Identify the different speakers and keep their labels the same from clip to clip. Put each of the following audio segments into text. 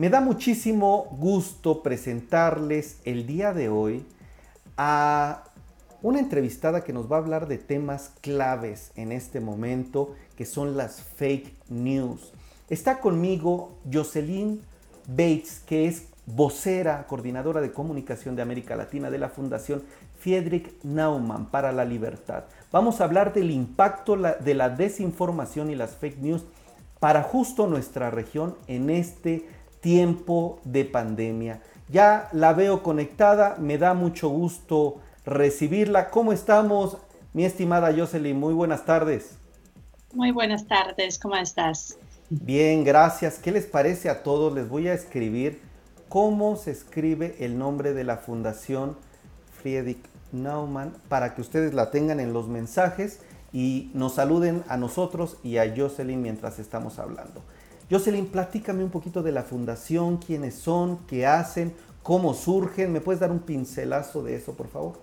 Speaker 1: Me da muchísimo gusto presentarles el día de hoy a una entrevistada que nos va a hablar de temas claves en este momento, que son las fake news. Está conmigo Jocelyn Bates, que es vocera, coordinadora de comunicación de América Latina de la Fundación Friedrich Naumann para la Libertad. Vamos a hablar del impacto de la desinformación y las fake news para justo nuestra región en este tiempo de pandemia. Ya la veo conectada, me da mucho gusto recibirla. ¿Cómo estamos, mi estimada Jocelyn? Muy buenas tardes.
Speaker 2: Muy buenas tardes, ¿cómo estás?
Speaker 1: Bien, gracias. ¿Qué les parece a todos? Les voy a escribir cómo se escribe el nombre de la Fundación Friedrich Naumann para que ustedes la tengan en los mensajes y nos saluden a nosotros y a Jocelyn mientras estamos hablando. Jocelyn, platícame un poquito de la fundación, quiénes son, qué hacen, cómo surgen. ¿Me puedes dar un pincelazo de eso, por favor?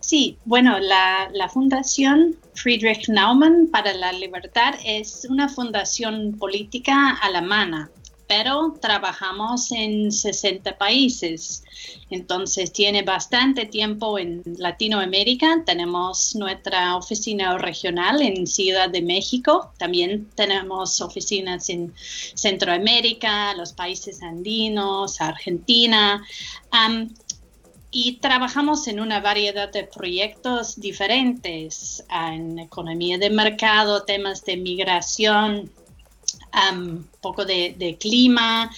Speaker 2: Sí, bueno, la, la, Fundación Friedrich Naumann para la Libertad es una fundación política alemana pero trabajamos en 60 países. Entonces tiene bastante tiempo en Latinoamérica. Tenemos nuestra oficina regional en Ciudad de México. También tenemos oficinas en Centroamérica, los países andinos, Argentina. y trabajamos en una variedad de proyectos diferentes en economía de mercado, temas de migración, un poco de, clima.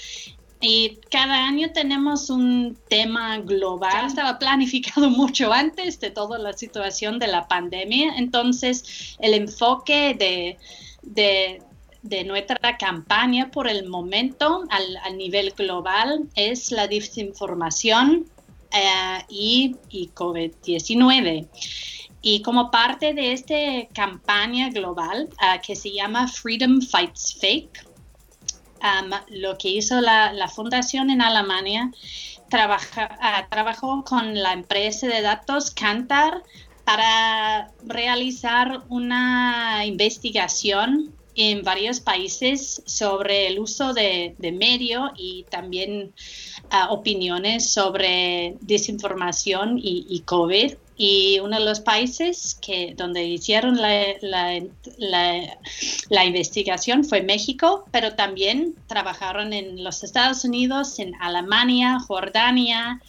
Speaker 2: Y cada año tenemos un tema global. Estaba planificado mucho antes de toda la situación de la pandemia. Entonces, el enfoque de, de, nuestra campaña por el momento al, nivel global es la desinformación eh, y, y COVID-19. Y como parte de esta campaña global ah, que se llama Freedom Fights Fake, lo que hizo la, fundación en Alemania, ah, trabajó con la empresa de datos Kantar para realizar una investigación en varios países sobre el uso de, medio y también ah, opiniones sobre desinformación y COVID y uno de los países que, donde hicieron la, investigación fue México, pero también trabajaron en los Estados Unidos, en Alemania, Jordania,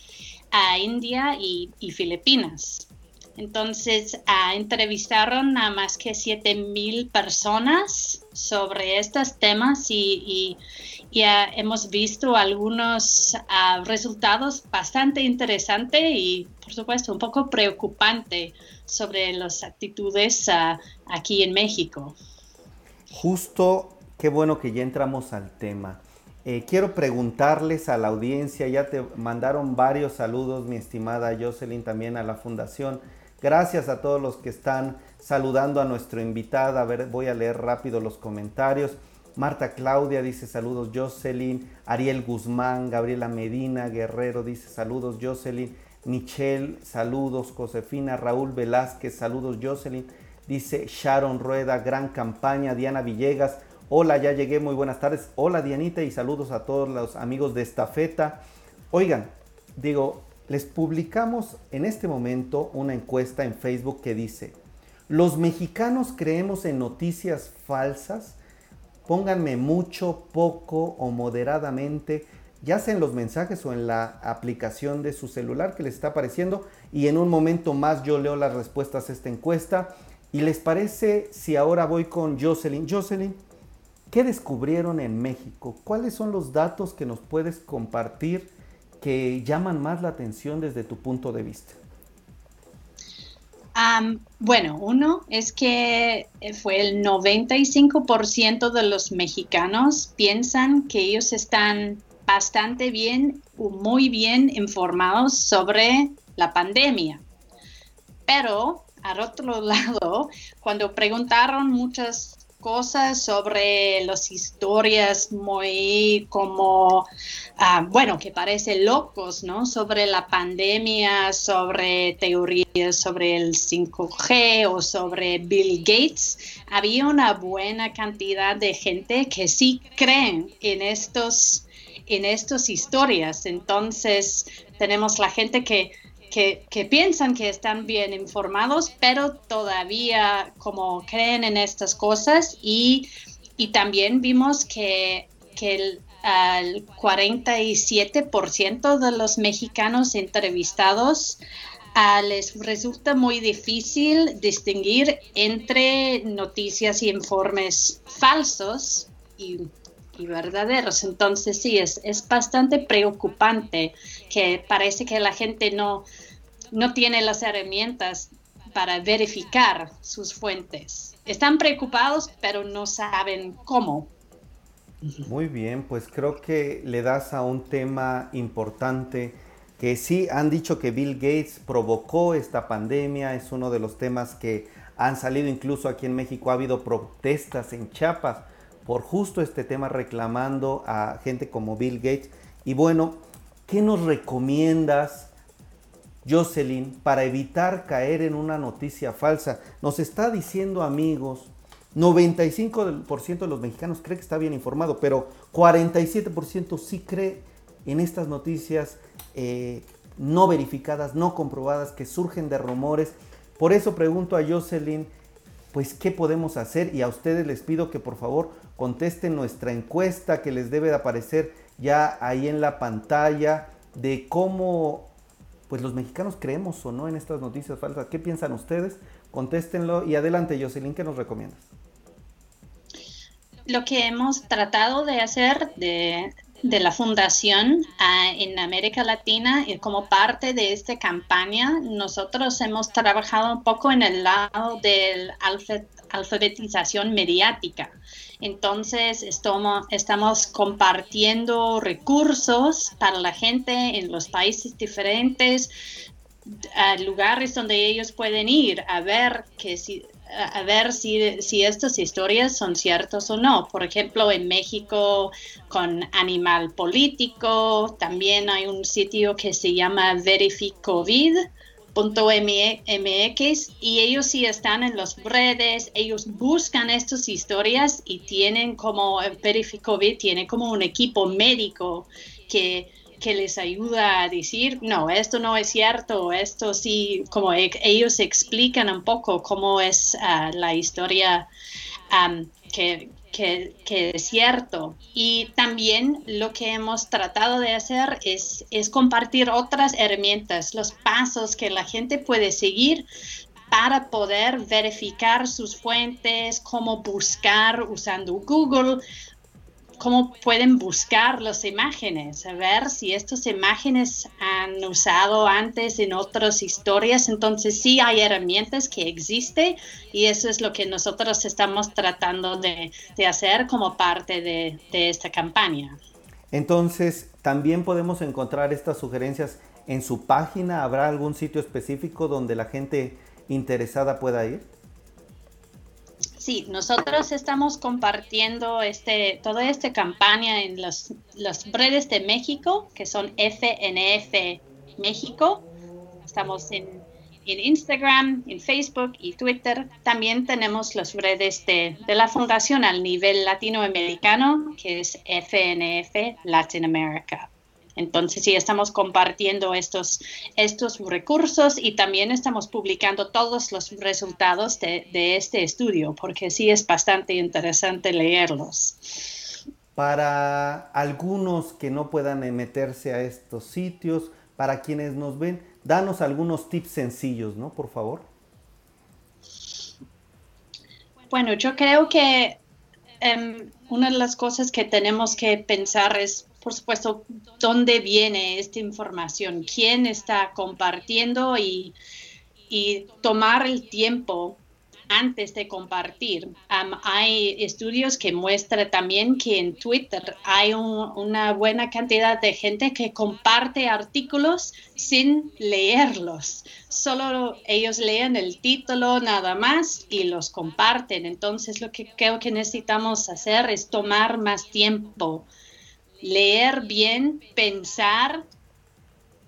Speaker 2: India y, Filipinas. Entonces, entrevistaron a más que 7.000 personas sobre estos temas y, ya hemos visto algunos ah, resultados bastante interesantes y, por supuesto, un poco preocupantes sobre las actitudes ah, aquí en México.
Speaker 1: Justo, qué bueno que ya entramos al tema. Eh, quiero preguntarles a la audiencia, ya te mandaron varios saludos, mi estimada Jocelyn, también a la fundación. Gracias a todos los que están saludando a nuestro invitado. A ver, voy a leer rápido los comentarios. Marta Claudia dice saludos Jocelyn, Ariel Guzmán, Gabriela Medina, Guerrero dice saludos Jocelyn, Michelle, saludos Josefina, Raúl Velázquez, saludos Jocelyn, dice Sharon Rueda, gran campaña, Diana Villegas, hola, ya llegué, muy buenas tardes, hola Dianita y saludos a todos los amigos de Estafeta. Oigan, digo, les publicamos en este momento una encuesta en Facebook que dice, ¿los mexicanos creemos en noticias falsas? Pónganme mucho, poco o moderadamente, ya sea en los mensajes o en la aplicación de su celular que les está apareciendo. Y en un momento más yo leo las respuestas a esta encuesta. ¿Y les parece si ahora voy con Jocelyn? Jocelyn, ¿qué descubrieron en México? ¿Cuáles son los datos que nos puedes compartir que llaman más la atención desde tu punto de vista?
Speaker 2: Bueno, uno es que fue el 95% de los mexicanos piensan que ellos están bastante bien o muy bien informados sobre la pandemia. Pero, al otro lado, cuando preguntaron muchas cosas sobre las historias muy como, ah, bueno, que parecen locos, ¿no? Sobre la pandemia, sobre teorías sobre el 5G o sobre Bill Gates. Había una buena cantidad de gente que sí creen en estos en estas historias. Entonces, tenemos la gente que, que, piensan que están bien informados, pero todavía como creen en estas cosas y, y también vimos que, que el, 47% de los mexicanos entrevistados uh, les resulta muy difícil distinguir entre noticias y informes falsos y, verdaderos. Entonces sí, es, es bastante preocupante que parece que la gente no, no tiene las herramientas para verificar sus fuentes. Están preocupados, pero no saben cómo.
Speaker 1: Muy bien, pues creo que le das a un tema importante que sí han dicho que Bill Gates provocó esta pandemia, es uno de los temas que han salido incluso aquí en México, ha habido protestas en Chiapas por justo este tema reclamando a gente como Bill Gates. Y bueno, ¿qué nos recomiendas, Jocelyn, para evitar caer en una noticia falsa? Nos está diciendo amigos, 95% de los mexicanos cree que está bien informado, pero 47% sí cree en estas noticias eh, no verificadas, no comprobadas, que surgen de rumores. Por eso pregunto a Jocelyn, pues, ¿qué podemos hacer? Y a ustedes les pido que por favor contesten nuestra encuesta que les debe de aparecer ya ahí en la pantalla de cómo pues los mexicanos creemos o no en estas noticias falsas. ¿Qué piensan ustedes? Contéstenlo y adelante, Jocelyn, ¿qué nos recomiendas?
Speaker 2: Lo que hemos tratado de hacer de, de la fundación ah, en América Latina y como parte de esta campaña, nosotros hemos trabajado un poco en el lado de la alfabetización mediática. Entonces, estamos, compartiendo recursos para la gente en los países diferentes, lugares donde ellos pueden ir a ver que si a ver si, si estas historias son ciertas o no. Por ejemplo, en México con Animal Político, también hay un sitio que se llama verificovid.mx y ellos sí están en las redes, ellos buscan estas historias y tienen como Verificovid tiene como un equipo médico que que les ayuda a decir, no, esto no es cierto, esto sí, como e, ellos explican un poco cómo es ah, la historia que, es cierto. Y también lo que hemos tratado de hacer es compartir otras herramientas, los pasos que la gente puede seguir para poder verificar sus fuentes, cómo buscar usando Google, cómo pueden buscar las imágenes, a ver si estas imágenes han usado antes en otras historias. Entonces sí hay herramientas que existen y eso es lo que nosotros estamos tratando de, hacer como parte de, de esta campaña.
Speaker 1: Entonces, también podemos encontrar estas sugerencias en su página. ¿Habrá algún sitio específico donde la gente interesada pueda ir?
Speaker 2: Sí, nosotros estamos compartiendo este, toda esta campaña en las redes de México, que son FNF México. Estamos en, en, Instagram, en Facebook y Twitter. También tenemos las redes de, de la fundación al nivel latinoamericano, que es FNF Latin America. Entonces, sí, estamos compartiendo estos, estos recursos y también estamos publicando todos los resultados de, este estudio, porque sí es bastante interesante leerlos.
Speaker 1: Para algunos que no puedan meterse a estos sitios, para quienes nos ven, danos algunos tips sencillos, ¿no? Por favor.
Speaker 2: Bueno, yo creo que em, una de las cosas que tenemos que pensar es por supuesto, dónde viene esta información, quién está compartiendo y, tomar el tiempo antes de compartir. hay estudios que muestran también que en Twitter hay una buena cantidad de gente que comparte artículos sin leerlos. Solo ellos leen el título nada más y los comparten. Entonces lo que creo que necesitamos hacer es tomar más tiempo leer bien, pensar,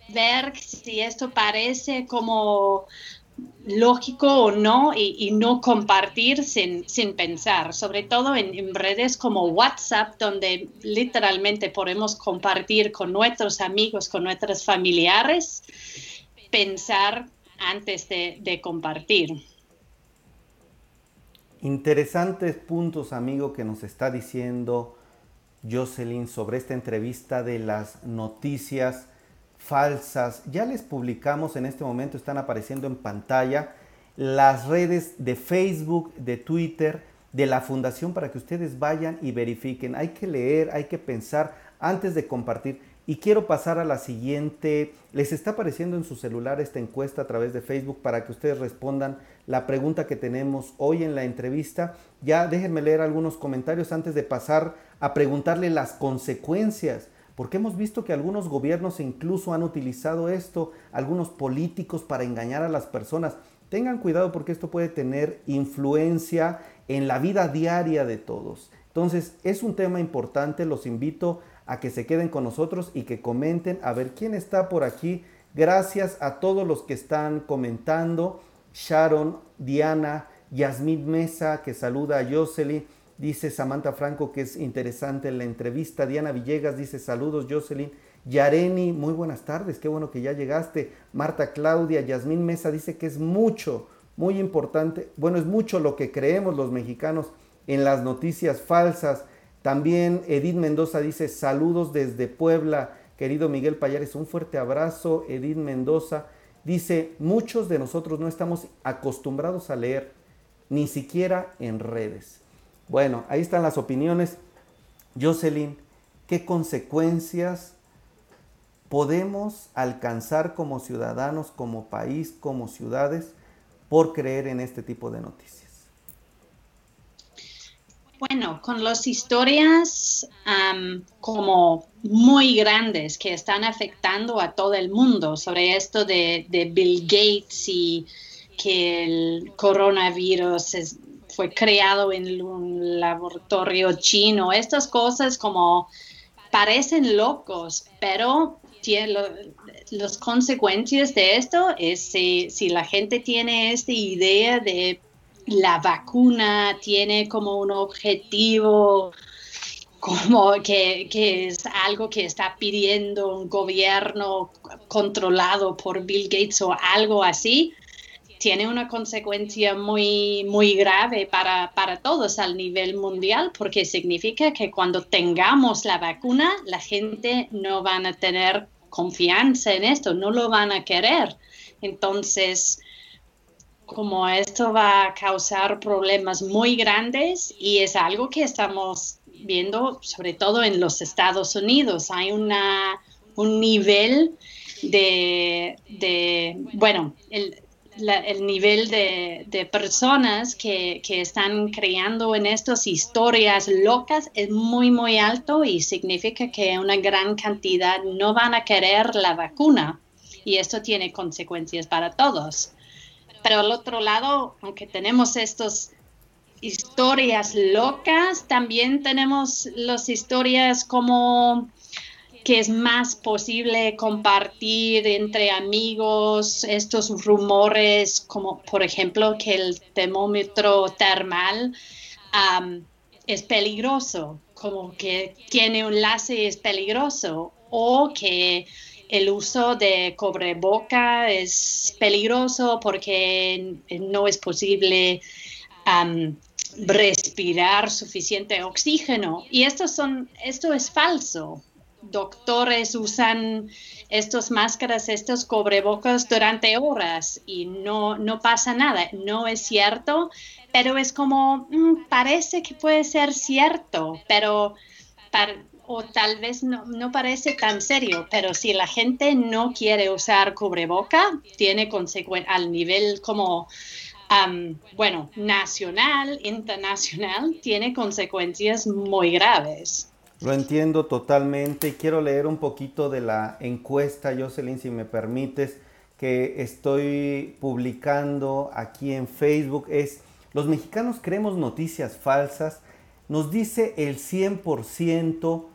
Speaker 2: ver si esto parece como, lógico o no y, no compartir sin, pensar, sobre todo en, redes como WhatsApp, donde literalmente podemos compartir con nuestros amigos, con nuestros familiares, pensar antes de, compartir.
Speaker 1: Interesantes puntos, amigo, que nos está diciendo Jocelyn sobre esta entrevista de las noticias falsas. Ya les publicamos en este momento, están apareciendo en pantalla las redes de Facebook, de Twitter, de la fundación para que ustedes vayan y verifiquen. Hay que leer, hay que pensar antes de compartir. Y quiero pasar a la siguiente. Les está apareciendo en su celular esta encuesta a través de Facebook para que ustedes respondan la pregunta que tenemos hoy en la entrevista. Ya déjenme leer algunos comentarios antes de pasar a preguntarle las consecuencias porque hemos visto que algunos gobiernos incluso han utilizado esto, algunos políticos para engañar a las personas. Tengan cuidado porque esto puede tener influencia en la vida diaria de todos. Entonces es un tema importante, los invito a que se queden con nosotros y que comenten a ver quién está por aquí. Gracias a todos los que están comentando. Sharon, Diana, Yasmín Mesa, que saluda a Jocelyn. Dice Samantha Franco que es interesante la entrevista. Diana Villegas dice saludos, Jocelyn. Yareni, muy buenas tardes, qué bueno que ya llegaste. Marta Claudia, Yasmín Mesa dice que es mucho, muy importante. Bueno, es mucho lo que creemos los mexicanos en las noticias falsas. También Edith Mendoza dice saludos desde Puebla. Querido Miguel Payares, un fuerte abrazo. Edith Mendoza dice, muchos de nosotros no estamos acostumbrados a leer, ni siquiera en redes. Bueno, ahí están las opiniones. Jocelyn, ¿qué consecuencias podemos alcanzar como ciudadanos, como país, como ciudades, por creer en este tipo de noticias?
Speaker 2: Bueno, con las historias como muy grandes que están afectando a todo el mundo sobre esto de, de Bill Gates y que el coronavirus es, fue creado en un laboratorio chino. Estas cosas como parecen locos, pero tiene las consecuencias de esto es si, la gente tiene esta idea de la vacuna, tiene como un objetivo como que, que, es algo que está pidiendo un gobierno controlado por Bill Gates o algo así, tiene una consecuencia muy, muy grave para, para todos al nivel mundial, porque significa que cuando tengamos la vacuna, la gente no van a tener confianza en esto, no lo van a querer. Entonces, como esto va a causar problemas muy grandes y es algo que estamos viendo sobre todo en los Estados Unidos. Hay una, un nivel de, de bueno, el, el nivel de, personas que, están creando en estas historias locas es muy, muy alto y significa que una gran cantidad no van a querer la vacuna y esto tiene consecuencias para todos. Pero al otro lado, aunque tenemos estas historias locas, también tenemos las historias como que es más posible compartir entre amigos estos rumores, como por ejemplo que el termómetro termal es peligroso, como que tiene un láser es peligroso, o que el uso de cobreboca es peligroso porque no es posible respirar suficiente oxígeno. Y esto, son, esto es falso doctores usan estas máscaras, estos cobrebocas durante horas y no, no pasa nada. No es cierto, pero es como, mm, parece que puede ser cierto, pero o tal vez no, no, parece tan serio, pero si la gente no quiere usar cubreboca, tiene consecuencias al nivel como, bueno, nacional, internacional, tiene consecuencias muy graves.
Speaker 1: Lo entiendo totalmente y quiero leer un poquito de la encuesta, Jocelyn, si me permites, que estoy publicando aquí en Facebook. Es, los mexicanos creemos noticias falsas. Nos dice el 100%,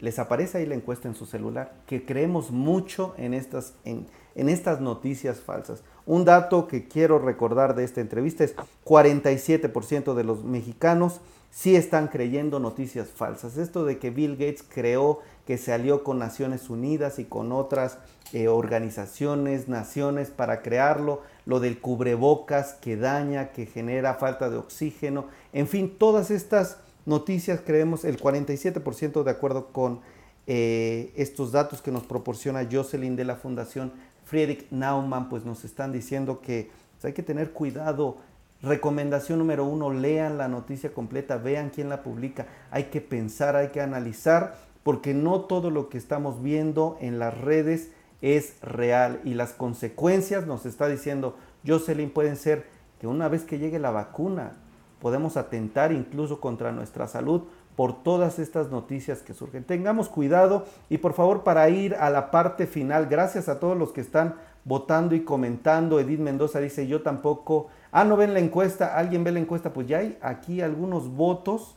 Speaker 1: les aparece ahí la encuesta en su celular, que creemos mucho en estas, en, en estas noticias falsas. Un dato que quiero recordar de esta entrevista es 47% de los mexicanos sí están creyendo noticias falsas. Esto de que Bill Gates creó, que se alió con Naciones Unidas y con otras eh, organizaciones, naciones para crearlo, lo del cubrebocas que daña, que genera falta de oxígeno, en fin, todas estas noticias creemos el 47% de acuerdo con eh, estos datos que nos proporciona Jocelyn de la Fundación Friedrich Naumann, pues nos están diciendo que pues, hay que tener cuidado Recomendación número uno, lean la noticia completa, vean quién la publica. Hay que pensar, hay que analizar, porque no todo lo que estamos viendo en las redes es real y las consecuencias, nos está diciendo Jocelyn, pueden ser que una vez que llegue la vacuna, podemos atentar incluso contra nuestra salud por todas estas noticias que surgen. Tengamos cuidado y por favor para ir a la parte final, gracias a todos los que están votando y comentando. Edith Mendoza dice, yo tampoco Ah, no ven la encuesta, alguien ve la encuesta, pues ya hay aquí algunos votos.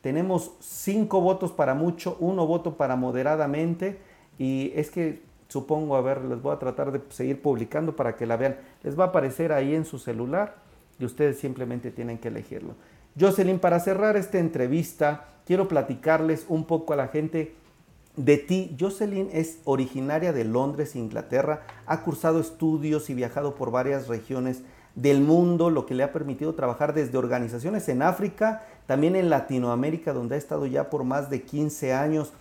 Speaker 1: Tenemos cinco votos para mucho, uno voto para moderadamente. Y es que supongo, a ver, les voy a tratar de seguir publicando para que la vean. Les va a aparecer ahí en su celular y ustedes simplemente tienen que elegirlo. Jocelyn, para cerrar esta entrevista, quiero platicarles un poco a la gente de ti. Jocelyn es originaria de Londres, Inglaterra, ha cursado estudios y viajado por varias regiones del mundo, lo que le ha permitido trabajar desde organizaciones en África, también en Latinoamérica, donde ha estado ya por más de 15 años.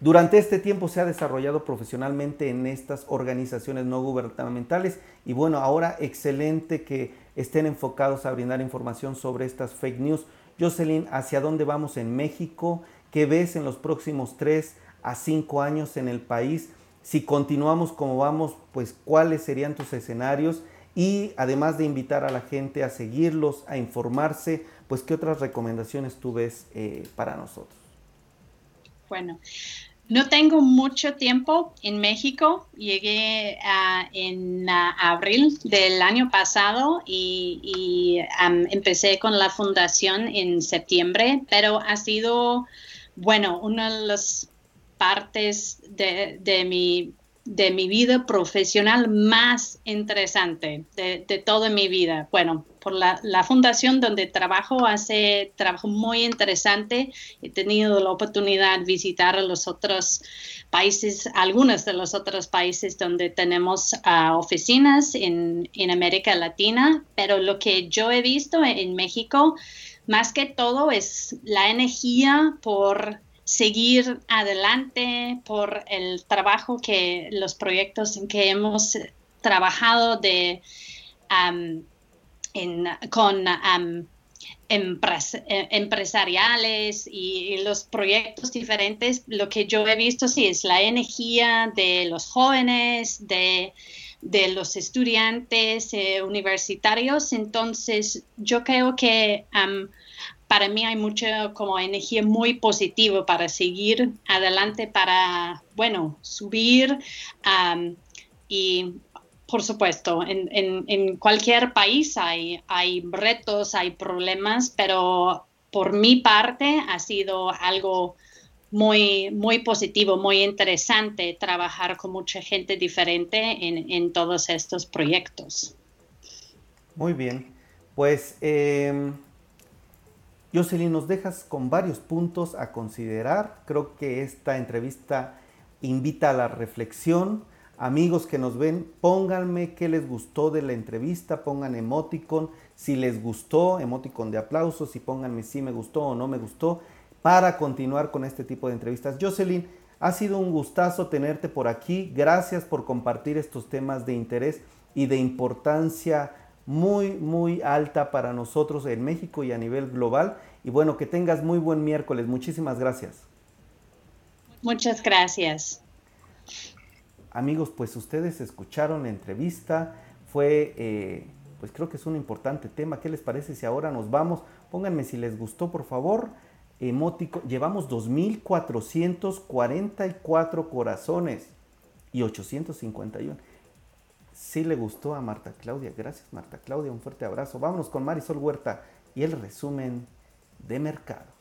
Speaker 1: Durante este tiempo se ha desarrollado profesionalmente en estas organizaciones no gubernamentales y bueno, ahora excelente que estén enfocados a brindar información sobre estas fake news. Jocelyn, ¿hacia dónde vamos en México? ¿Qué ves en los próximos 3 a 5 años en el país? Si continuamos como vamos, pues cuáles serían tus escenarios y además de invitar a la gente a seguirlos, a informarse, pues ¿qué otras recomendaciones tú ves eh, para nosotros?
Speaker 2: Bueno, no tengo mucho tiempo en México. Llegué en abril del año pasado y, empecé con la fundación en septiembre, pero ha sido, bueno, una de las partes de, de mi de mi vida profesional más interesante de, toda mi vida. Bueno, por la, fundación donde trabajo hace trabajo muy interesante. He tenido la oportunidad de visitar los otros países, algunos de los otros países donde tenemos ah, oficinas en, en América Latina, pero lo que yo he visto en México, más que todo, es la energía por seguir adelante por el trabajo que los proyectos en que hemos trabajado de con e, empresariales y, los proyectos diferentes, lo que yo he visto sí es la energía de los jóvenes, de, los estudiantes eh, universitarios. Entonces, yo creo que para mí hay mucha como energía muy positiva para seguir adelante, para, bueno, subir y por supuesto, en, cualquier país hay, hay retos, hay problemas, pero por mi parte ha sido algo muy, muy positivo, muy interesante trabajar con mucha gente diferente en, en todos estos proyectos.
Speaker 1: Muy bien, pues eh, Jocelyn, nos dejas con varios puntos a considerar. Creo que esta entrevista invita a la reflexión. Amigos que nos ven, pónganme qué les gustó de la entrevista, pongan emoticon, si les gustó, emoticon de aplausos, y pónganme si me gustó o no me gustó, para continuar con este tipo de entrevistas. Jocelyn, ha sido un gustazo tenerte por aquí. Gracias por compartir estos temas de interés y de importancia muy, muy alta para nosotros en México y a nivel global. Y bueno, que tengas muy buen miércoles. Muchísimas gracias.
Speaker 2: Muchas gracias.
Speaker 1: Amigos, pues ustedes escucharon la entrevista. Fue, eh, pues creo que es un importante tema. ¿Qué les parece si ahora nos vamos? Pónganme si les gustó, por favor. Emótico. Llevamos 2.444 corazones y 851 sí le gustó a Marta Claudia. Gracias Marta Claudia, un fuerte abrazo. Vámonos con Marisol Huerta y el resumen de mercado.